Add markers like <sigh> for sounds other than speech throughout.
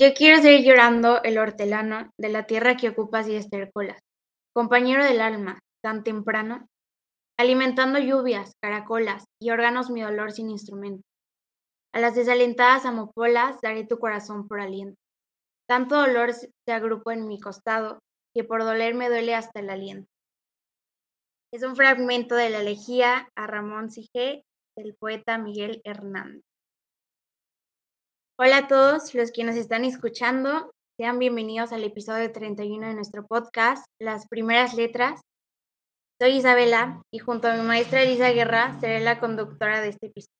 Yo quiero seguir llorando el hortelano de la tierra que ocupas y estercolas, compañero del alma, tan temprano, alimentando lluvias, caracolas y órganos mi dolor sin instrumento. A las desalentadas amopolas daré tu corazón por aliento. Tanto dolor se agrupó en mi costado que por doler me duele hasta el aliento. Es un fragmento de la elegía a Ramón Sige del poeta Miguel Hernández. Hola a todos los que nos están escuchando. Sean bienvenidos al episodio 31 de nuestro podcast, Las Primeras Letras. Soy Isabela y junto a mi maestra Elisa Guerra seré la conductora de este episodio.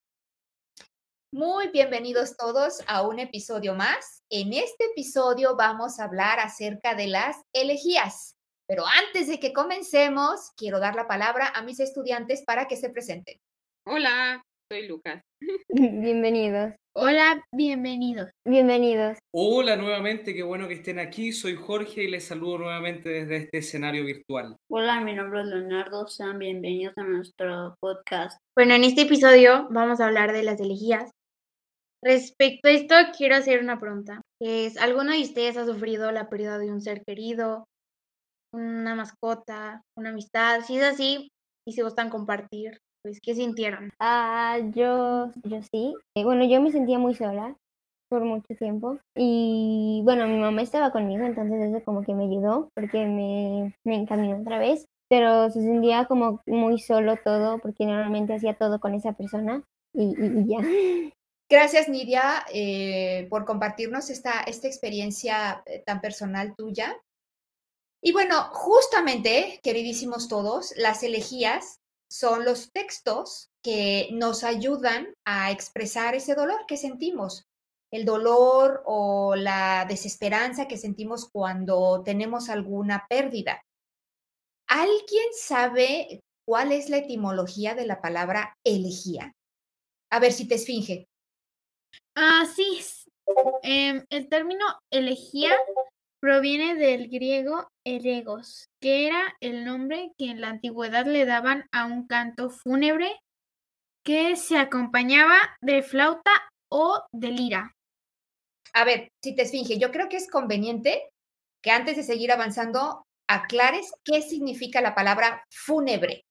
Muy bienvenidos todos a un episodio más. En este episodio vamos a hablar acerca de las elegías. Pero antes de que comencemos, quiero dar la palabra a mis estudiantes para que se presenten. Hola, soy Lucas. <laughs> Bienvenidos. Hola, bienvenidos. Bienvenidos. Hola nuevamente, qué bueno que estén aquí. Soy Jorge y les saludo nuevamente desde este escenario virtual. Hola, mi nombre es Leonardo. Sean bienvenidos a nuestro podcast. Bueno, en este episodio vamos a hablar de las elegías. Respecto a esto, quiero hacer una pregunta. Es, ¿Alguno de ustedes ha sufrido la pérdida de un ser querido una mascota, una amistad, si es así y si gustan compartir, pues, ¿qué sintieron? Ah, yo, yo sí. Eh, bueno, yo me sentía muy sola por mucho tiempo y bueno, mi mamá estaba conmigo, entonces eso como que me ayudó porque me, me encaminó otra vez, pero se sentía como muy solo todo porque normalmente hacía todo con esa persona y, ya. <laughs> Gracias, Nidia, eh, por compartirnos esta, esta experiencia eh, tan personal tuya. Y bueno, justamente, queridísimos todos, las elegías son los textos que nos ayudan a expresar ese dolor que sentimos, el dolor o la desesperanza que sentimos cuando tenemos alguna pérdida. ¿Alguien sabe cuál es la etimología de la palabra elegía? A ver si te esfinge. Ah, sí. Em, el término elegía Proviene del griego "eregos", que era el nombre que en la antigüedad le daban a un canto fúnebre que se acompañaba de flauta o de lira. A ver, si te esfinge, yo creo que es conveniente que antes de seguir avanzando aclares qué significa la palabra fúnebre.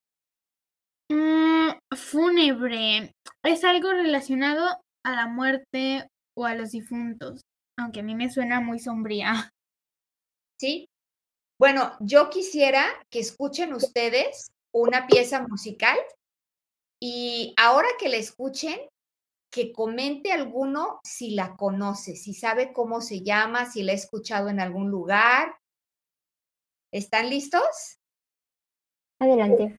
Mm, fúnebre es algo relacionado a la muerte o a los difuntos, aunque a mí me suena muy sombría. ¿Sí? Bueno, yo quisiera que escuchen ustedes una pieza musical y ahora que la escuchen, que comente alguno si la conoce, si sabe cómo se llama, si la ha escuchado en algún lugar. ¿Están listos? Adelante.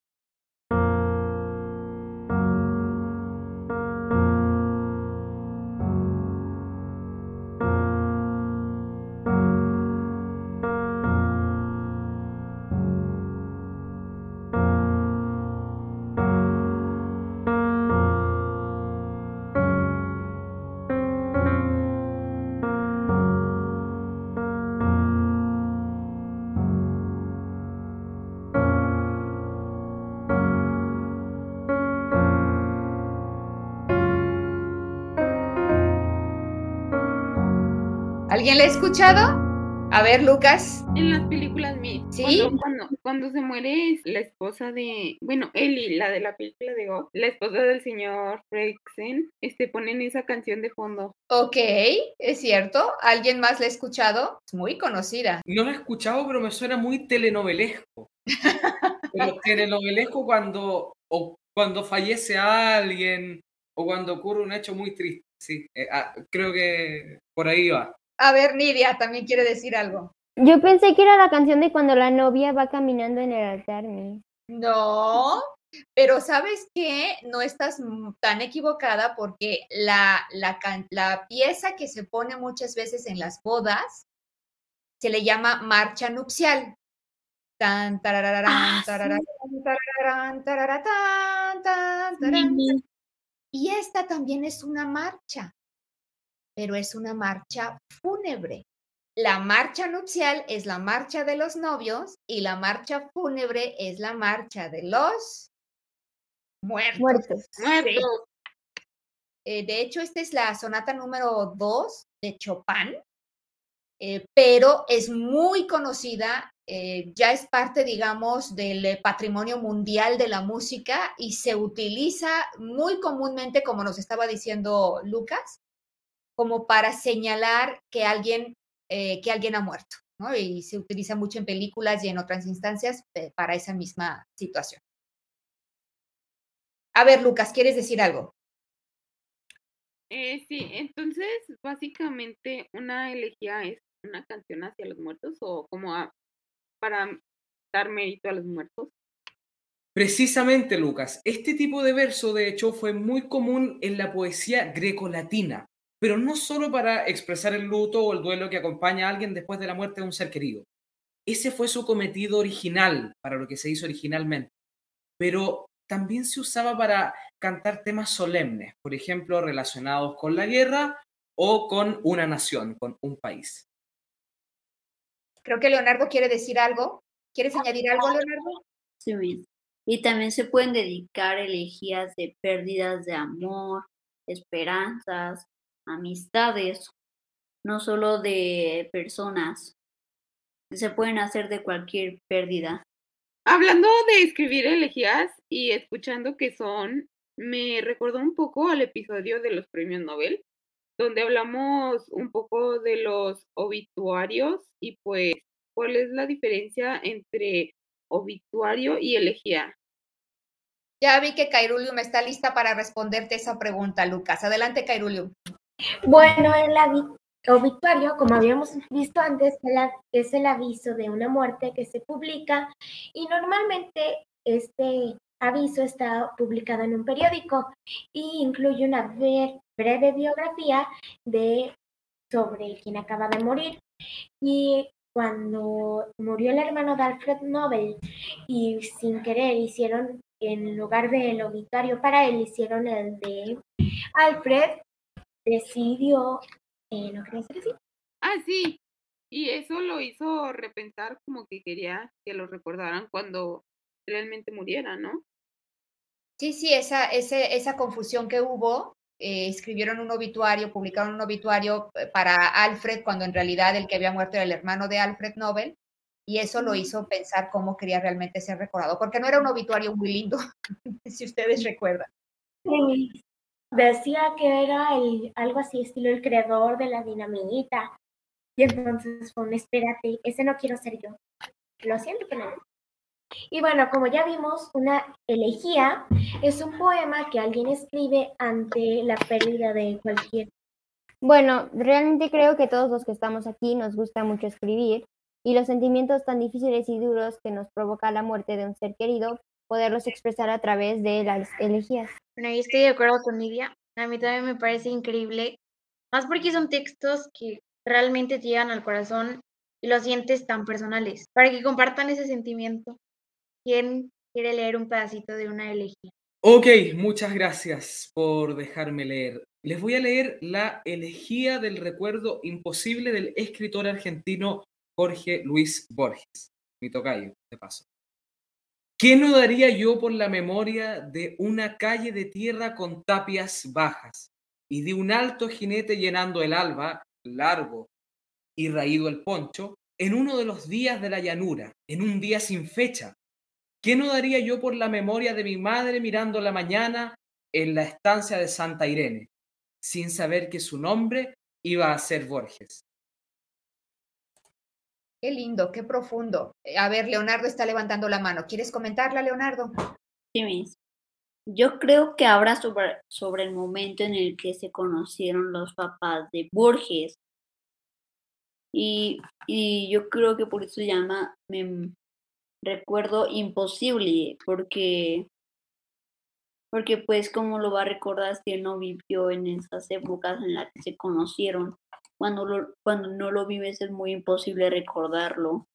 ¿Alguien la ha escuchado? A ver, Lucas. En las películas, mi, ¿Sí? cuando, cuando, cuando se muere la esposa de, bueno, Ellie, la de la película de Go, la esposa del señor Fredricksen, este, ponen esa canción de fondo. Ok, es cierto. ¿Alguien más la ha escuchado? Es muy conocida. No lo he escuchado, pero me suena muy telenovelesco. Pero <laughs> telenovelesco cuando, o cuando fallece alguien o cuando ocurre un hecho muy triste. Sí, eh, ah, creo que por ahí va. A ver, Nidia también quiere decir algo. Yo pensé que era la canción de cuando la novia va caminando en el altar, mi. No, pero ¿sabes qué? No estás tan equivocada porque la, la, la pieza que se pone muchas veces en las bodas se le llama marcha nupcial. Tan, tarararán, tarararán, tarararán. Y esta también es una marcha, pero es una marcha fúnebre. La marcha nupcial es la marcha de los novios y la marcha fúnebre es la marcha de los muertos. Muertos. Muertos. Eh, de hecho, esta es la sonata número 2 de Chopin, eh, pero es muy conocida, eh, ya es parte, digamos, del patrimonio mundial de la música y se utiliza muy comúnmente, como nos estaba diciendo Lucas, como para señalar que alguien, eh, que alguien ha muerto, ¿no? Y se utiliza mucho en películas y en otras instancias eh, para esa misma situación. A ver, Lucas, ¿quieres decir algo? Eh, sí, entonces, básicamente, una elegía es una canción hacia los muertos o como a- para dar mérito a los muertos. Precisamente, Lucas, este tipo de verso, de hecho, fue muy común en la poesía grecolatina, pero no solo para expresar el luto o el duelo que acompaña a alguien después de la muerte de un ser querido. Ese fue su cometido original, para lo que se hizo originalmente. Pero también se usaba para cantar temas solemnes, por ejemplo, relacionados con la guerra o con una nación, con un país. Creo que Leonardo quiere decir algo. ¿Quieres añadir algo, Leonardo? Sí, bien. Y también se pueden dedicar elegías de pérdidas de amor, esperanzas, amistades, no solo de personas. Se pueden hacer de cualquier pérdida. Hablando de escribir elegías y escuchando que son, me recordó un poco al episodio de los premios Nobel, donde hablamos un poco de los obituarios y pues cuál es la diferencia entre obituario y elegía. Ya vi que Cairulium está lista para responderte esa pregunta, Lucas. Adelante, Cairulium. Bueno, el obituario, como habíamos visto antes, es el aviso de una muerte que se publica y normalmente este aviso está publicado en un periódico y incluye una bre- breve biografía de sobre quien acaba de morir. Y cuando murió el hermano de Alfred Nobel y sin querer hicieron, en lugar del obituario para él, hicieron el de Alfred, decidió, eh, ¿no querías decir? Ah, sí. Y eso lo hizo repensar como que quería que lo recordaran cuando realmente muriera, ¿no? Sí, sí, esa, ese- esa confusión que hubo, eh, escribieron un obituario, publicaron un obituario eh, para Alfred, cuando en realidad el que había muerto era el hermano de Alfred Nobel, y eso lo hizo pensar cómo quería realmente ser recordado, porque no era un obituario muy lindo, <laughs> si ustedes recuerdan. Sí, Decía que era el, algo así, estilo el creador de la dinamita. Y entonces fue un espérate, ese no quiero ser yo. Lo siento, pero no. Y bueno, como ya vimos, una elegía es un poema que alguien escribe ante la pérdida de cualquier. Bueno, realmente creo que todos los que estamos aquí nos gusta mucho escribir y los sentimientos tan difíciles y duros que nos provoca la muerte de un ser querido, poderlos expresar a través de las elegías. Bueno, yo estoy de acuerdo con Nidia. A mí también me parece increíble, más porque son textos que realmente te llegan al corazón y los sientes tan personales, para que compartan ese sentimiento. ¿Quién quiere leer un pedacito de una elegía? Ok, muchas gracias por dejarme leer. Les voy a leer la elegía del recuerdo imposible del escritor argentino Jorge Luis Borges, mi tocayo, de paso. ¿Qué no daría yo por la memoria de una calle de tierra con tapias bajas y de un alto jinete llenando el alba, largo y raído el poncho, en uno de los días de la llanura, en un día sin fecha. ¿Qué no daría yo por la memoria de mi madre mirando la mañana en la estancia de Santa Irene, sin saber que su nombre iba a ser Borges? Qué lindo, qué profundo. A ver, Leonardo está levantando la mano. ¿Quieres comentarla, Leonardo? Sí, Miss. Yo creo que habla sobre, sobre el momento en el que se conocieron los papás de Borges. Y, y yo creo que por eso llama me, recuerdo imposible, porque, porque pues como lo va a recordar si él no vivió en esas épocas en las que se conocieron. Cuando, no lo vives es muy imposible recordarlo.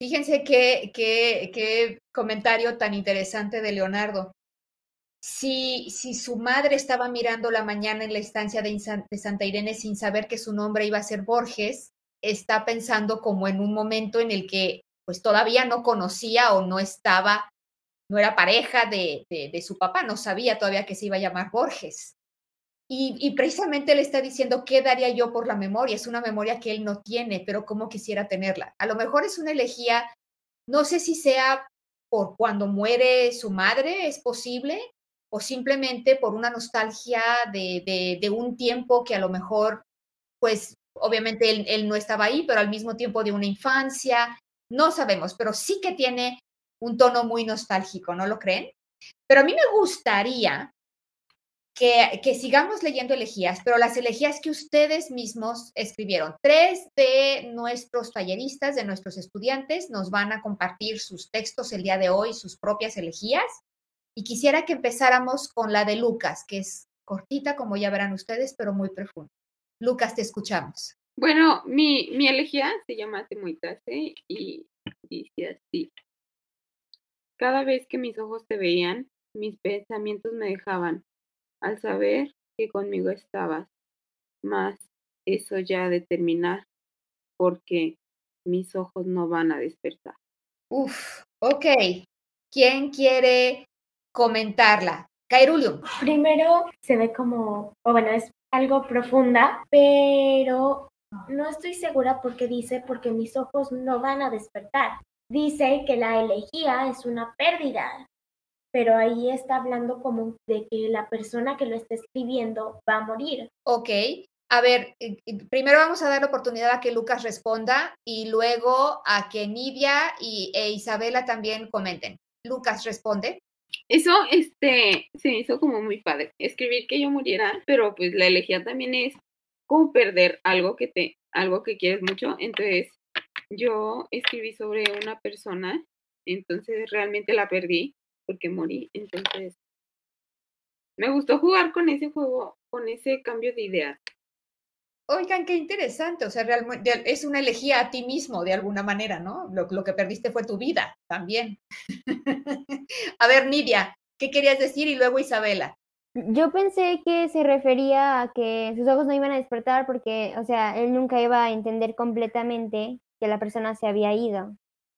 Fíjense qué, qué, comentario tan interesante de Leonardo. Si, si, su madre estaba mirando la mañana en la estancia de, Santa Irene sin saber que su nombre iba a ser Borges, está pensando como en un momento en el que pues todavía no conocía o no estaba, no era pareja de, de su papá, no sabía todavía que se iba a llamar Borges. Y, precisamente le está diciendo, ¿qué daría yo por la memoria? Es una memoria que él no tiene, pero cómo quisiera tenerla. A lo mejor es una elegía, no sé si sea por cuando muere su madre, es posible, o simplemente por una nostalgia de un tiempo que a lo mejor, pues obviamente él, él, no estaba ahí, pero al mismo tiempo de una infancia, no sabemos, pero sí que tiene un tono muy nostálgico, ¿no lo creen? Pero a mí me gustaría que, sigamos leyendo elegías, pero las elegías que ustedes mismos escribieron. Tres de nuestros talleristas, de nuestros estudiantes, nos van a compartir sus textos el día de hoy, sus propias elegías. Y quisiera que empezáramos con la de Lucas, que es cortita, como ya verán ustedes, pero muy profunda. Lucas, te escuchamos. Bueno, mi, mi elegía se llama Temuitase y dice así. Cada vez que mis ojos te veían, mis pensamientos me dejaban al saber que conmigo estabas, más eso ya de terminar, porque mis ojos no van a despertar. Uf, ok. ¿Quién quiere comentarla? Kairulium. Primero se ve como, o bueno, es algo profunda, pero no estoy segura porque dice porque mis ojos no van a despertar. Dice que la elegía es una pérdida, pero ahí está hablando como de que la persona que lo está escribiendo va a morir. Ok, a ver, primero vamos a dar la oportunidad a que Lucas responda y luego a que Nidia y, e Isabela también comenten. Lucas responde. Eso este, se hizo como muy padre, escribir que yo muriera, pero pues la elegía también es como perder algo que te, algo que quieres mucho. Entonces, yo escribí sobre una persona, entonces realmente la perdí porque morí. Entonces, me gustó jugar con ese juego, con ese cambio de ideas. Oigan, qué interesante. O sea, realmente es una elegía a ti mismo de alguna manera, ¿no? Lo, lo que perdiste fue tu vida también. <laughs> a ver, Nidia, ¿qué querías decir? Y luego Isabela. Yo pensé que se refería a que sus ojos no iban a despertar porque, o sea, él nunca iba a entender completamente que la persona se había ido.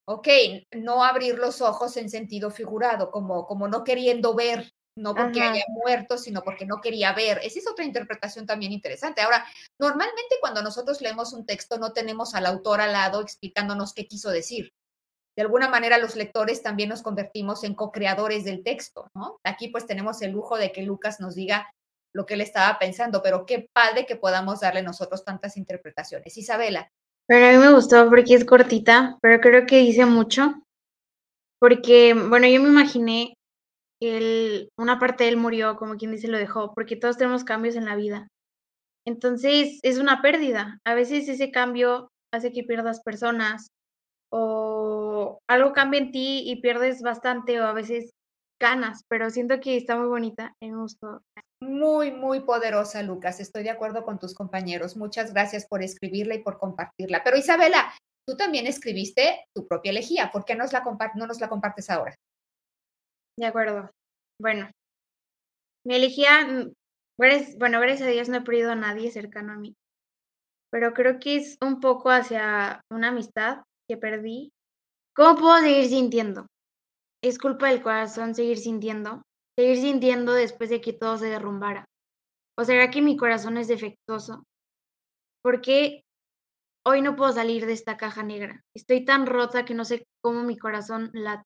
Ok, no abrir los ojos en sentido figurado, como, como no queriendo ver, no porque Ajá. haya muerto, sino porque no quería ver. Esa es otra interpretación también interesante. Ahora, normalmente cuando nosotros leemos un texto no tenemos al autor al lado explicándonos qué quiso decir. De alguna manera los lectores también nos convertimos en co-creadores del texto, ¿no? Aquí pues tenemos el lujo de que Lucas nos diga lo que él estaba pensando, pero qué padre que podamos darle nosotros tantas interpretaciones. Isabela, pero a mí me gustó porque es cortita, pero creo que dice mucho. Porque, bueno, yo me imaginé que una parte de él murió, como quien dice, lo dejó, porque todos tenemos cambios en la vida. Entonces, es una pérdida. A veces ese cambio hace que pierdas personas o algo cambia en ti y pierdes bastante o a veces ganas, pero siento que está muy bonita, me gustó. Muy, muy poderosa, Lucas. Estoy de acuerdo con tus compañeros. Muchas gracias por escribirla y por compartirla. Pero Isabela, tú también escribiste tu propia elegía. ¿Por qué nos la no nos la compartes ahora? De acuerdo. Bueno, mi elegía, bueno, gracias a Dios no he perdido a nadie cercano a mí, pero creo que es un poco hacia una amistad que perdí. ¿Cómo puedo seguir sintiendo? Es culpa del corazón seguir sintiendo, seguir sintiendo después de que todo se derrumbara. ¿O será que mi corazón es defectuoso? ¿Por qué hoy no puedo salir de esta caja negra? Estoy tan rota que no sé cómo mi corazón late.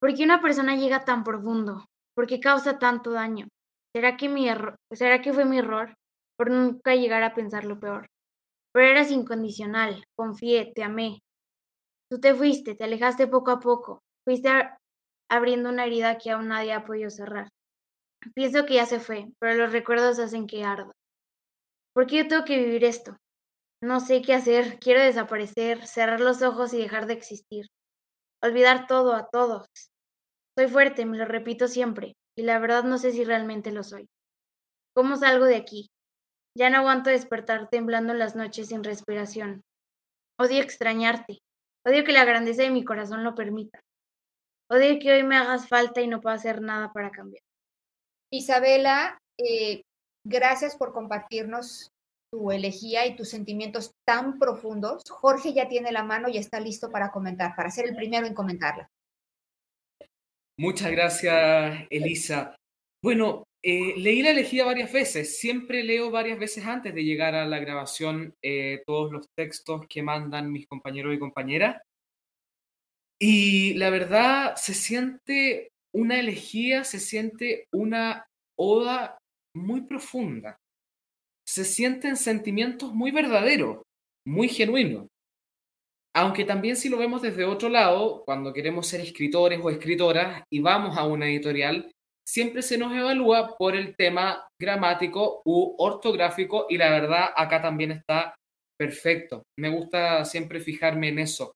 ¿Por qué una persona llega tan profundo? ¿Por qué causa tanto daño? ¿Será que, mi ¿Será que fue mi error por nunca llegar a pensar lo peor? Pero eras incondicional, confié, te amé. Tú te fuiste, te alejaste poco a poco, fuiste abriendo una herida que aún nadie ha podido cerrar. Pienso que ya se fue, pero los recuerdos hacen que arda. ¿Por qué yo tengo que vivir esto? No sé qué hacer, quiero desaparecer, cerrar los ojos y dejar de existir. Olvidar todo a todos. Soy fuerte, me lo repito siempre, y la verdad no sé si realmente lo soy. ¿Cómo salgo de aquí? Ya no aguanto despertar temblando las noches sin respiración. Odio extrañarte. Odio que la grandeza de mi corazón lo permita. Odio que hoy me hagas falta y no pueda hacer nada para cambiar. Isabela, eh, gracias por compartirnos tu elegía y tus sentimientos tan profundos. Jorge ya tiene la mano y está listo para comentar, para ser el primero en comentarla. Muchas gracias, Elisa. Bueno, eh, leí la elegía varias veces. Siempre leo varias veces antes de llegar a la grabación eh, todos los textos que mandan mis compañeros y compañeras. Y la verdad, se siente una elegía, se siente una oda muy profunda. Se sienten sentimientos muy verdaderos, muy genuinos. Aunque también si lo vemos desde otro lado, cuando queremos ser escritores o escritoras y vamos a una editorial, siempre se nos evalúa por el tema gramático u ortográfico y la verdad acá también está perfecto. Me gusta siempre fijarme en eso.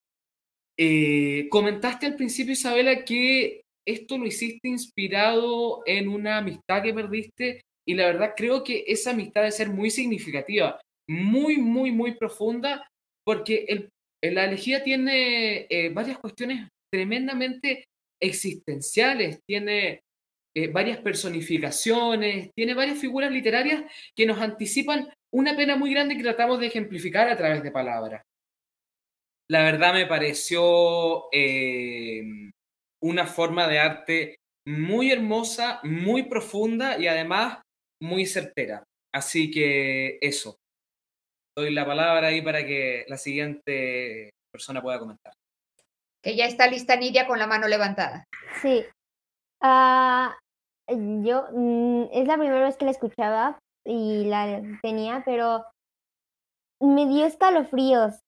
Eh, comentaste al principio, Isabela, que esto lo hiciste inspirado en una amistad que perdiste y la verdad creo que esa amistad debe ser muy significativa, muy, muy, muy profunda, porque la elegía tiene eh, varias cuestiones tremendamente existenciales, tiene eh, varias personificaciones, tiene varias figuras literarias que nos anticipan una pena muy grande que tratamos de ejemplificar a través de palabras. La verdad me pareció eh, una forma de arte muy hermosa, muy profunda y además muy certera. Así que eso. Doy la palabra ahí para que la siguiente persona pueda comentar. Que ya está lista Nidia con la mano levantada. Sí. Ah, yo, mm, es la primera vez que la escuchaba y la tenía, pero me dio escalofríos.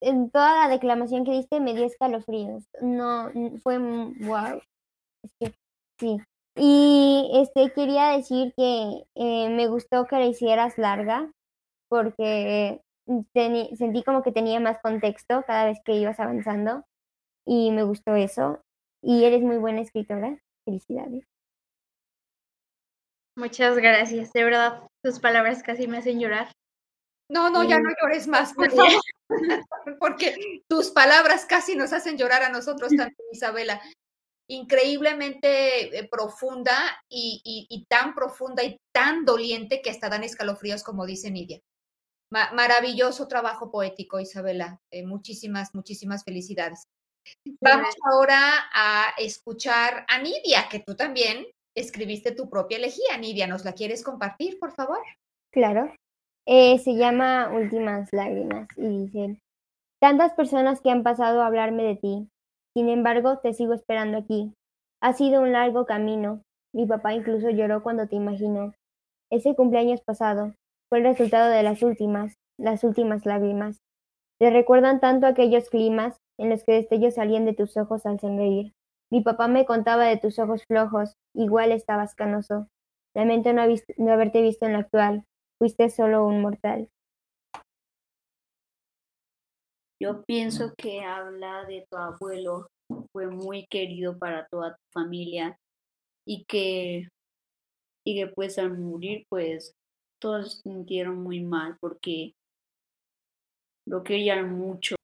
En toda la declamación que diste me dio escalofríos. No, fue wow. Que, sí. Y este quería decir que eh, me gustó que la hicieras larga porque sentí como que tenía más contexto cada vez que ibas avanzando y me gustó eso. Y eres muy buena escritora. Felicidades. Muchas gracias, de verdad, tus palabras casi me hacen llorar. No, no, ya no llores más, por <laughs> favor, <laughs> porque tus palabras casi nos hacen llorar a nosotros <laughs> también, Isabela. Increíblemente eh, profunda y, tan profunda y tan doliente que hasta dan escalofríos, como dice Nidia. maravilloso trabajo poético, Isabela. Eh, muchísimas, muchísimas felicidades. Vamos ahora a escuchar a Nidia, que tú también escribiste tu propia elegía, Nidia. ¿Nos la quieres compartir, por favor? Claro. Eh, se llama Últimas Lágrimas y dice, tantas personas que han pasado a hablarme de ti, sin embargo te sigo esperando aquí. Ha sido un largo camino. Mi papá incluso lloró cuando te imaginó. Ese cumpleaños pasado fue el resultado de las últimas, las últimas lágrimas. Te recuerdan tanto aquellos climas en los que destellos salían de tus ojos al sonreír. Mi papá me contaba de tus ojos flojos, igual estabas canoso. Lamento no, no haberte visto en la actual, fuiste solo un mortal. Yo pienso que habla de tu abuelo, fue muy querido para toda tu familia y que, y que pues al morir pues todos se sintieron muy mal porque lo querían mucho.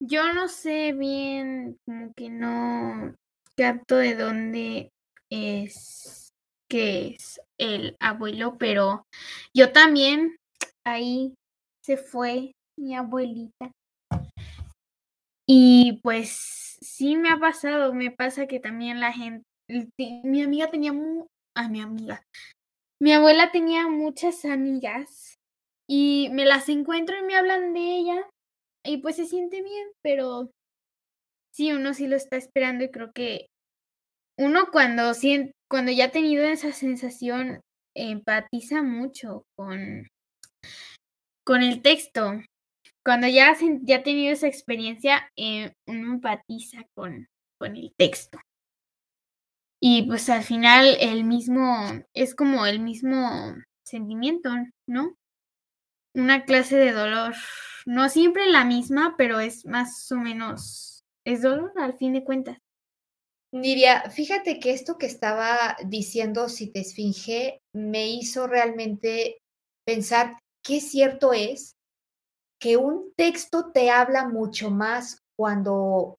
Yo no sé bien, como que no capto de dónde es que es el abuelo, pero yo también ahí se fue mi abuelita. Y pues sí me ha pasado, me pasa que también la gente, mi amiga tenía, mu, ah, mi amiga, mi abuela tenía muchas amigas y me las encuentro y me hablan de ella y pues se siente bien, pero sí, uno sí lo está esperando y creo que uno cuando, cuando ya ha tenido esa sensación empatiza mucho con, con el texto. Cuando ya, ya ha tenido esa experiencia, eh, uno empatiza con, con el texto. Y pues al final el mismo, es como el mismo sentimiento, ¿no? Una clase de dolor, no siempre la misma, pero es más o menos, es dolor al fin de cuentas. Nidia, fíjate que esto que estaba diciendo, si te esfinge, me hizo realmente pensar qué cierto es que un texto te habla mucho más cuando,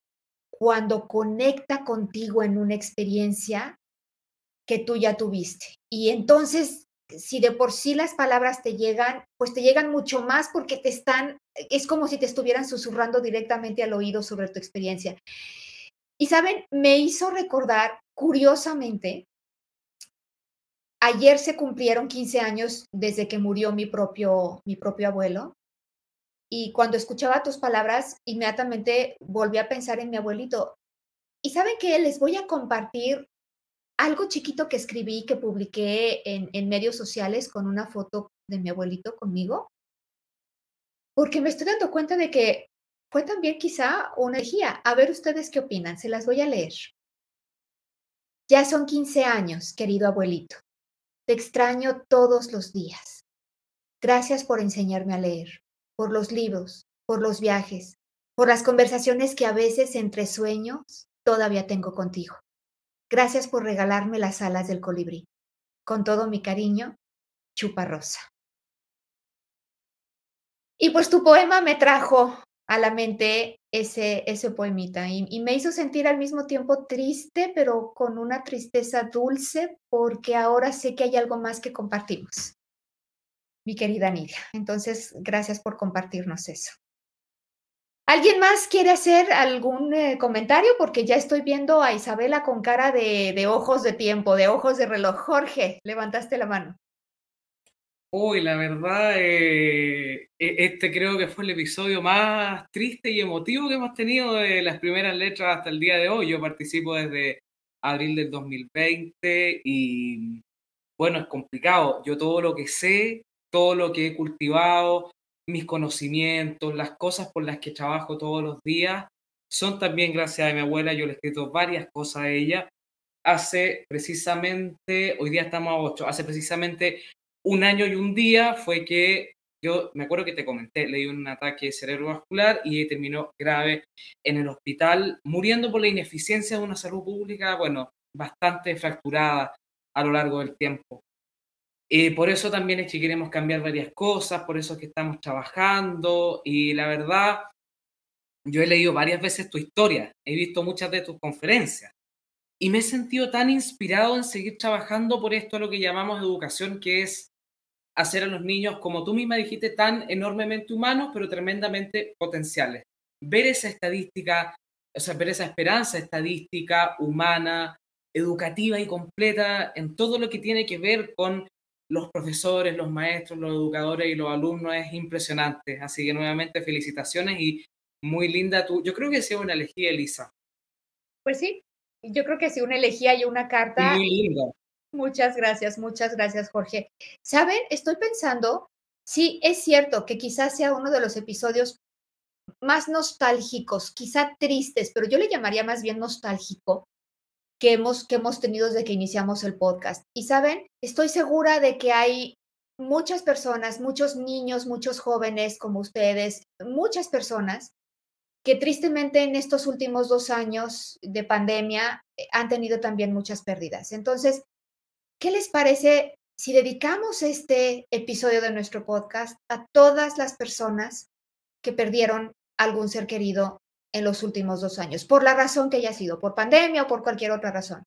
cuando conecta contigo en una experiencia que tú ya tuviste. Y entonces, si de por sí las palabras te llegan, pues te llegan mucho más porque te están, es como si te estuvieran susurrando directamente al oído sobre tu experiencia. Y saben, me hizo recordar, curiosamente, ayer se cumplieron 15 años desde que murió mi propio, mi propio abuelo. Y cuando escuchaba tus palabras, inmediatamente volví a pensar en mi abuelito. Y saben que les voy a compartir algo chiquito que escribí, que publiqué en, en medios sociales con una foto de mi abuelito conmigo, porque me estoy dando cuenta de que fue también quizá una herejía. A ver ustedes qué opinan, se las voy a leer. Ya son 15 años, querido abuelito. Te extraño todos los días. Gracias por enseñarme a leer, por los libros, por los viajes, por las conversaciones que a veces entre sueños todavía tengo contigo. Gracias por regalarme las alas del colibrí. Con todo mi cariño, Chupa Rosa. Y pues tu poema me trajo a la mente ese, ese poemita y, me hizo sentir al mismo tiempo triste, pero con una tristeza dulce, porque ahora sé que hay algo más que compartimos, mi querida Nidia. Entonces, gracias por compartirnos eso. ¿Alguien más quiere hacer algún eh, comentario? Porque ya estoy viendo a Isabela con cara de, de ojos de tiempo, de ojos de reloj. Jorge, levantaste la mano. Uy, la verdad, eh, e-, este creo que fue el episodio más triste y emotivo que hemos tenido de las primeras letras hasta el día de hoy. Yo participo desde abril del 2020 y bueno, es complicado. Yo todo lo que sé, todo lo que he cultivado, mis conocimientos, las cosas por las que trabajo todos los días, son también gracias a mi abuela. Yo le he escrito varias cosas a ella. Hace precisamente, hoy día estamos a 8, hace precisamente un año y un día fue que yo me acuerdo que te comenté, le un ataque cerebrovascular y terminó grave en el hospital, muriendo por la ineficiencia de una salud pública, bueno, bastante fracturada a lo largo del tiempo. Y por eso también es que queremos cambiar varias cosas, por eso es que estamos trabajando y la verdad, yo he leído varias veces tu historia, he visto muchas de tus conferencias y me he sentido tan inspirado en seguir trabajando por esto, lo que llamamos educación, que es hacer a los niños, como tú misma dijiste, tan enormemente humanos, pero tremendamente potenciales. Ver esa estadística, o sea, ver esa esperanza estadística, humana, educativa y completa en todo lo que tiene que ver con los profesores, los maestros, los educadores y los alumnos es impresionante. Así que nuevamente felicitaciones y muy linda tú. Yo creo que sea una elegía, Elisa. Pues sí, yo creo que sí, una elegía y una carta. Muy linda. Muchas gracias, muchas gracias, Jorge. Saben, estoy pensando, sí, es cierto que quizás sea uno de los episodios más nostálgicos, quizá tristes, pero yo le llamaría más bien nostálgico que hemos, que hemos tenido desde que iniciamos el podcast. Y saben, estoy segura de que hay muchas personas, muchos niños, muchos jóvenes como ustedes, muchas personas que tristemente en estos últimos dos años de pandemia eh, han tenido también muchas pérdidas. Entonces, ¿Qué les parece si dedicamos este episodio de nuestro podcast a todas las personas que perdieron algún ser querido en los últimos dos años, por la razón que haya sido, por pandemia o por cualquier otra razón?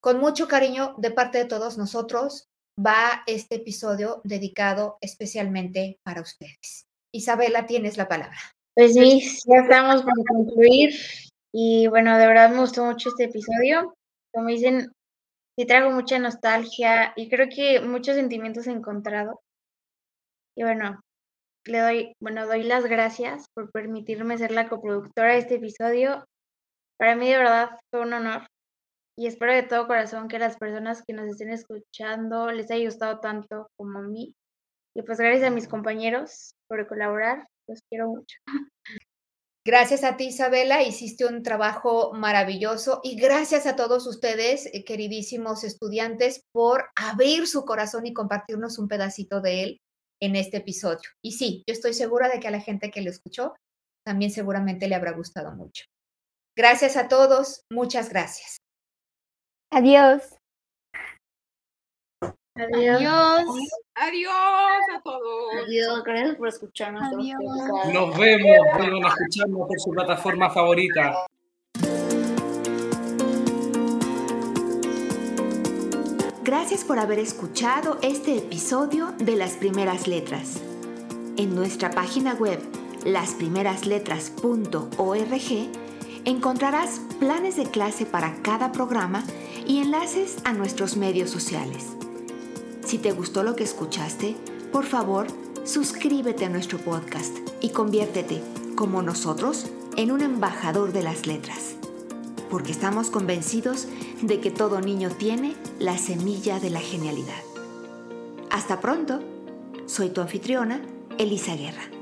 Con mucho cariño de parte de todos nosotros va este episodio dedicado especialmente para ustedes. Isabela, tienes la palabra. Pues sí, ya estamos para concluir y bueno, de verdad me gustó mucho este episodio. Como dicen, sí traigo mucha nostalgia y creo que muchos sentimientos encontrados. Y bueno, le doy, bueno, doy las gracias por permitirme ser la coproductora de este episodio. Para mí de verdad fue un honor y espero de todo corazón que las personas que nos estén escuchando les haya gustado tanto como a mí. Y pues gracias a mis compañeros por colaborar, los quiero mucho. <laughs> Gracias a ti, Isabela, hiciste un trabajo maravilloso y gracias a todos ustedes, eh, queridísimos estudiantes, por abrir su corazón y compartirnos un pedacito de él en este episodio. Y sí, yo estoy segura de que a la gente que lo escuchó también seguramente le habrá gustado mucho. Gracias a todos, muchas gracias. Adiós. Adiós. Adiós. Adiós a todos. Adiós, gracias por escucharnos. Adiós. Nos vemos, vuelvan a escucharnos por su plataforma favorita. Gracias por haber escuchado este episodio de Las Primeras Letras. En nuestra página web lasprimerasletras.org encontrarás planes de clase para cada programa y enlaces a nuestros medios sociales. Si te gustó lo que escuchaste, por favor, suscríbete a nuestro podcast y conviértete, como nosotros, en un embajador de las letras. Porque estamos convencidos de que todo niño tiene la semilla de la genialidad. Hasta pronto. Soy tu anfitriona, Elisa Guerra.